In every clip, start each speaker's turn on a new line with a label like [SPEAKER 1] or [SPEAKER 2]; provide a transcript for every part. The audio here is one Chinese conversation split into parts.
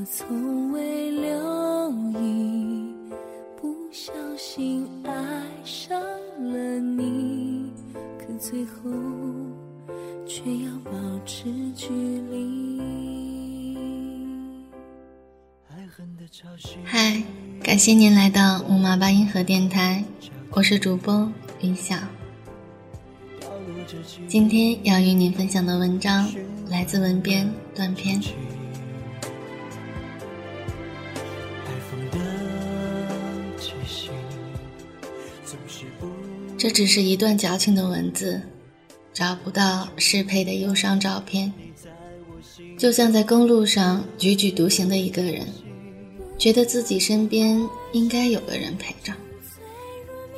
[SPEAKER 1] 我从未留意，不小心爱上了你，可最后却要保持距离。
[SPEAKER 2] 嗨，感谢您来到木马八音盒电台，我是主播云晓。今天要与您分享的文章来自文编断片。这只是一段矫情的文字，找不到适配的忧伤照片，就像在公路上踽踽独行的一个人，觉得自己身边应该有个人陪着，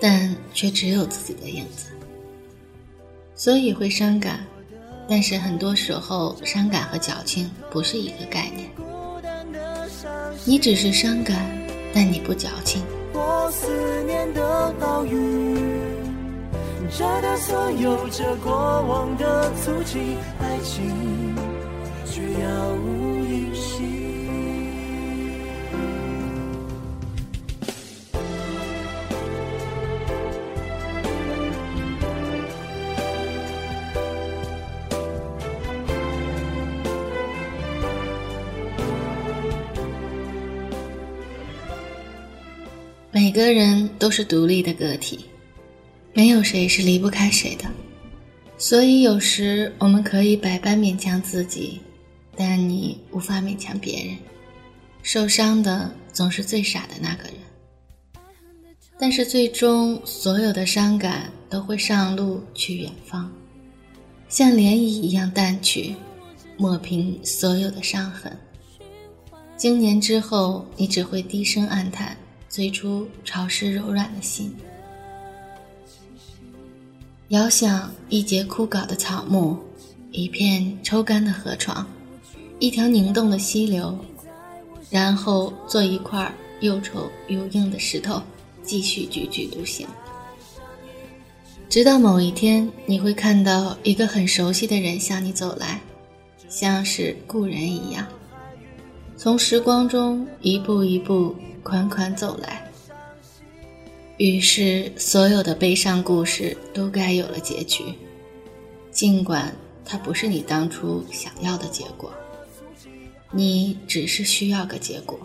[SPEAKER 2] 但却只有自己的影子，所以会伤感。但是很多时候，伤感和矫情不是一个概念。你只是伤感，但你不矫情。
[SPEAKER 1] 我思念的岛屿，这的所有着过往的足迹，爱情却杳无音信。
[SPEAKER 2] 每个人都是独立的个体，没有谁是离不开谁的，所以有时我们可以百般勉强自己，但你无法勉强别人。受伤的总是最傻的那个人，但是最终所有的伤感都会上路去远方，像涟漪一样淡去，抹平所有的伤痕。经年之后，你只会低声暗叹。最初潮湿柔软的心，遥想一节枯槁的草木，一片抽干的河床，一条凝冻的溪流，然后做一块又丑又硬的石头，继续踽踽独行。直到某一天，你会看到一个很熟悉的人向你走来，像是故人一样，从时光中一步一步。款款走来，于是所有的悲伤故事都该有了结局，尽管它不是你当初想要的结果，你只是需要个结果。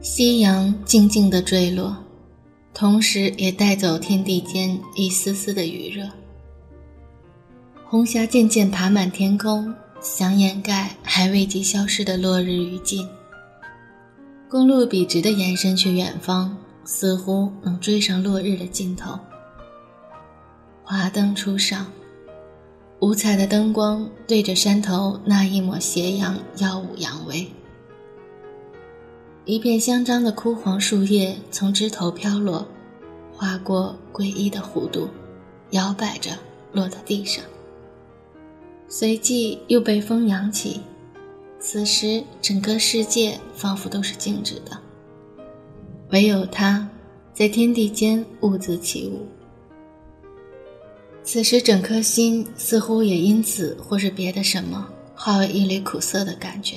[SPEAKER 2] 夕阳静静地坠落，同时也带走天地间一丝丝的余热。红霞渐渐爬满天空，想掩盖还未及消失的落日余烬。公路笔直地延伸去远方，似乎能追上落日的尽头。华灯初上，五彩的灯光对着山头那一抹斜阳耀武扬威。一片香樟的枯黄树叶从枝头飘落，划过诡异的弧度，摇摆着落到地上，随即又被风扬起。此时，整个世界仿佛都是静止的，唯有它，在天地间兀自起舞。此时，整颗心似乎也因此或是别的什么，化为一缕苦涩的感觉。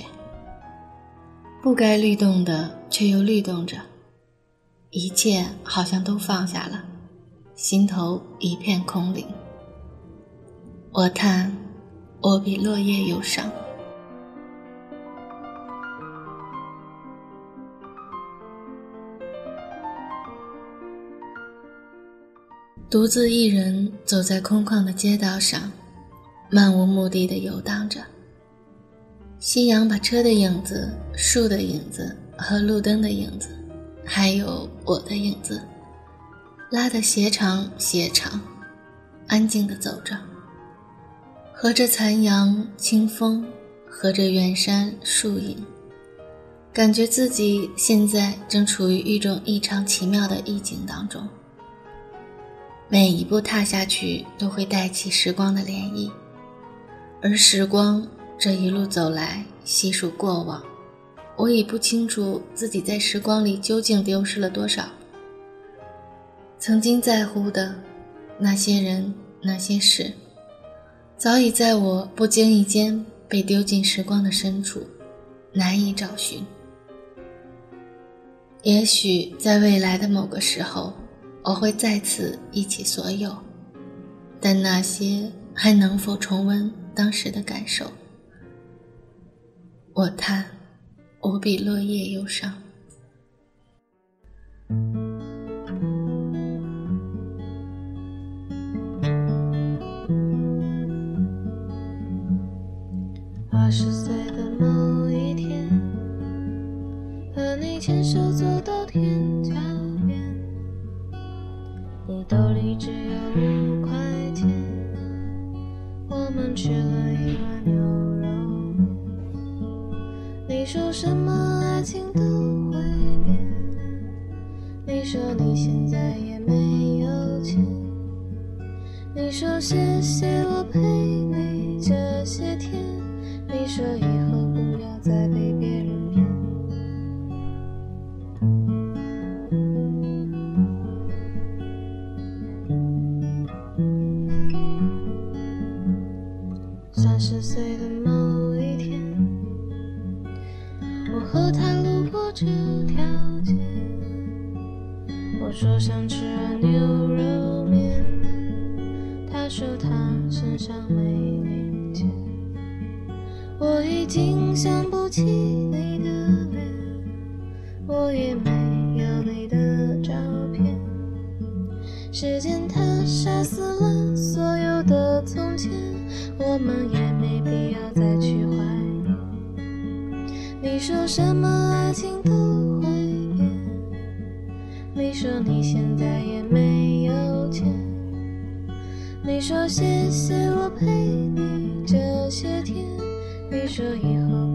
[SPEAKER 2] 不该律动的，却又律动着，一切好像都放下了，心头一片空灵。我叹，我比落叶忧伤。独自一人走在空旷的街道上，漫无目的的游荡着。夕阳把车的影子、树的影子和路灯的影子，还有我的影子，拉得斜长斜长，安静地走着，和着残阳、清风，和着远山树影，感觉自己现在正处于一种异常奇妙的意境当中。每一步踏下去，都会带起时光的涟漪，而时光。这一路走来，细数过往，我已不清楚自己在时光里究竟丢失了多少。曾经在乎的那些人、那些事，早已在我不经意间被丢进时光的深处，难以找寻。也许在未来的某个时候，我会再次忆起所有，但那些还能否重温当时的感受？我叹，我比落叶忧伤。
[SPEAKER 3] 你说你现在也没有钱，你说谢谢我陪你这些天，你说以后不要再我说想吃牛肉面，他说他身上没零钱，我已经想不起你的脸，我也没有你的照片，时间它杀死了所有的从前，我们也没必要再去怀念。你说什么爱情都，说你现在也没有钱，你说谢谢我陪你这些天，你说以后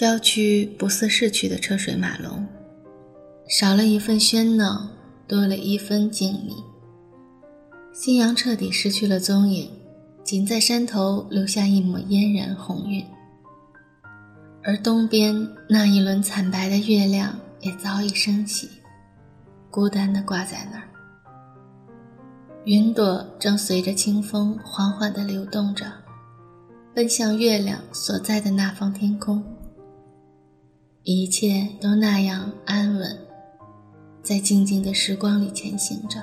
[SPEAKER 2] 郊区不似市区的车水马龙，少了一份喧闹。多了一分静谧，夕阳彻底失去了踪影，仅在山头留下一抹嫣然红晕。而东边那一轮惨白的月亮也早已升起，孤单地挂在那儿。云朵正随着清风缓缓地流动着，奔向月亮所在的那方天空。一切都那样安稳。在静静的时光里前行着，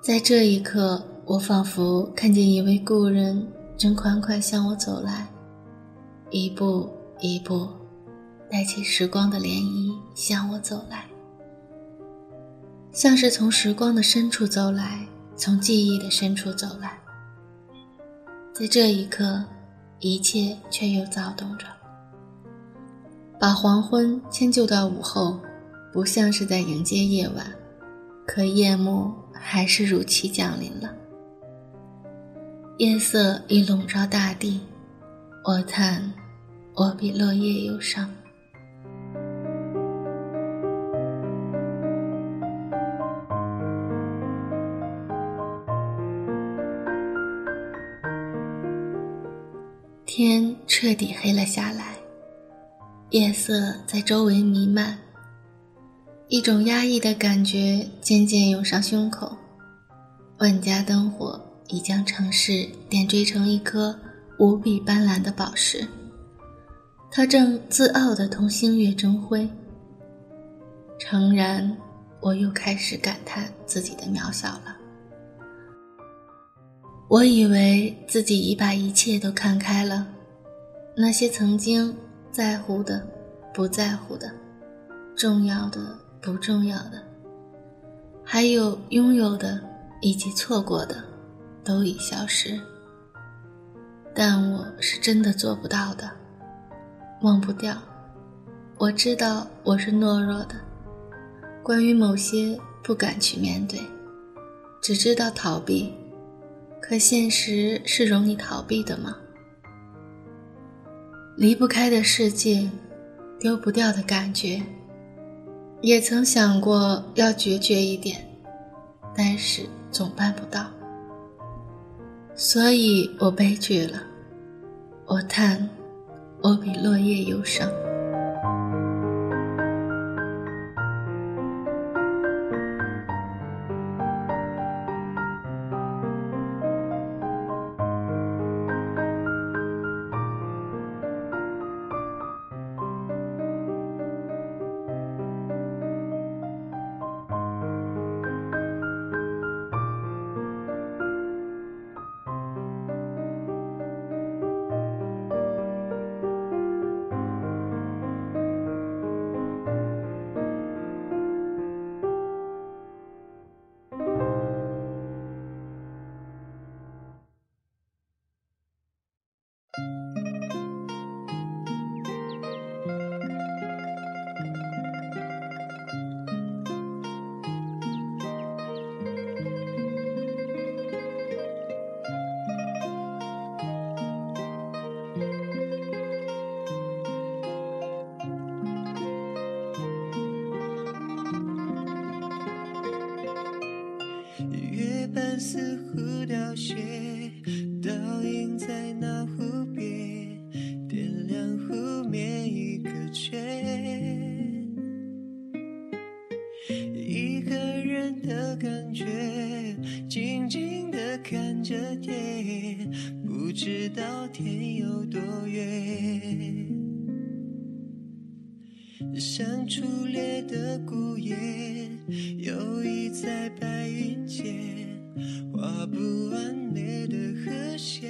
[SPEAKER 2] 在这一刻，我仿佛看见一位故人正款款向我走来，一步一步，带起时光的涟漪向我走来，像是从时光的深处走来，从记忆的深处走来。在这一刻，一切却又躁动着，把黄昏迁就到午后，不像是在迎接夜晚，可夜幕还是如期降临了。夜色已笼罩大地，我叹，我比落叶忧伤。天彻底黑了下来。夜色在周围弥漫，一种压抑的感觉渐渐涌上胸口。万家灯火已将城市点缀成一颗无比斑斓的宝石，它正自傲地同星月争辉。诚然，我又开始感叹自己的渺小了。我以为自己已把一切都看开了，那些曾经在乎的、不在乎的、重要的、不重要的，还有拥有的以及错过的，都已消失。但我是真的做不到的，忘不掉。我知道我是懦弱的，关于某些不敢去面对，只知道逃避。可现实是容你逃避的吗？离不开的世界，丢不掉的感觉，也曾想过要决绝一点，但是总办不到，所以我悲剧了。我叹，我比落叶忧伤。
[SPEAKER 1] 似乎凋谢，倒映在那湖边，点亮湖面一个圈。一个人的感觉，静静的看着天，不知道天有多远。像初烈的孤雁，游弋在白云间。画不完你的和弦，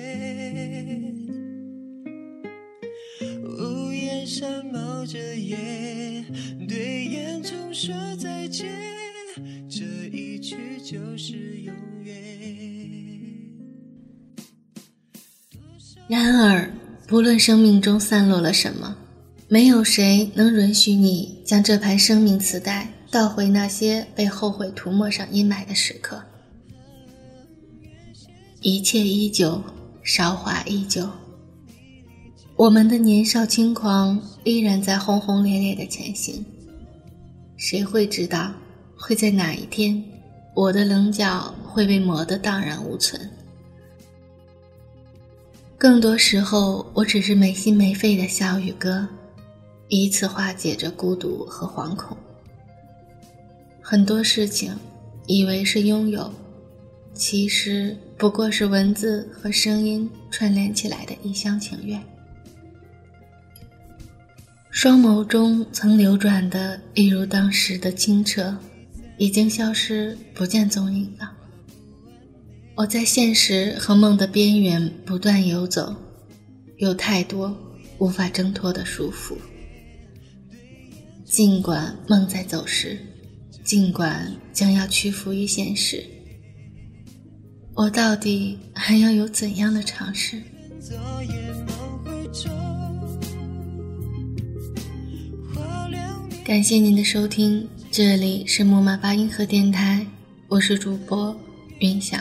[SPEAKER 1] 屋檐上冒着烟，对烟囱说再见，这一去就是永远。
[SPEAKER 2] 然而，不论生命中散落了什么，没有谁能允许你将这盘生命磁带倒回那些被后悔涂抹上阴霾的时刻。一切依旧，韶华依旧。我们的年少轻狂依然在轰轰烈烈的前行。谁会知道，会在哪一天，我的棱角会被磨得荡然无存？更多时候，我只是没心没肺的笑与歌，以此化解着孤独和惶恐。很多事情，以为是拥有。其实不过是文字和声音串联起来的一厢情愿。双眸中曾流转的，一如当时的清澈，已经消失不见踪影了。我在现实和梦的边缘不断游走，有太多无法挣脱的束缚。尽管梦在走失，尽管将要屈服于现实。我到底还要有怎样的尝试？感谢您的收听，这里是木马八音盒电台，我是主播云想。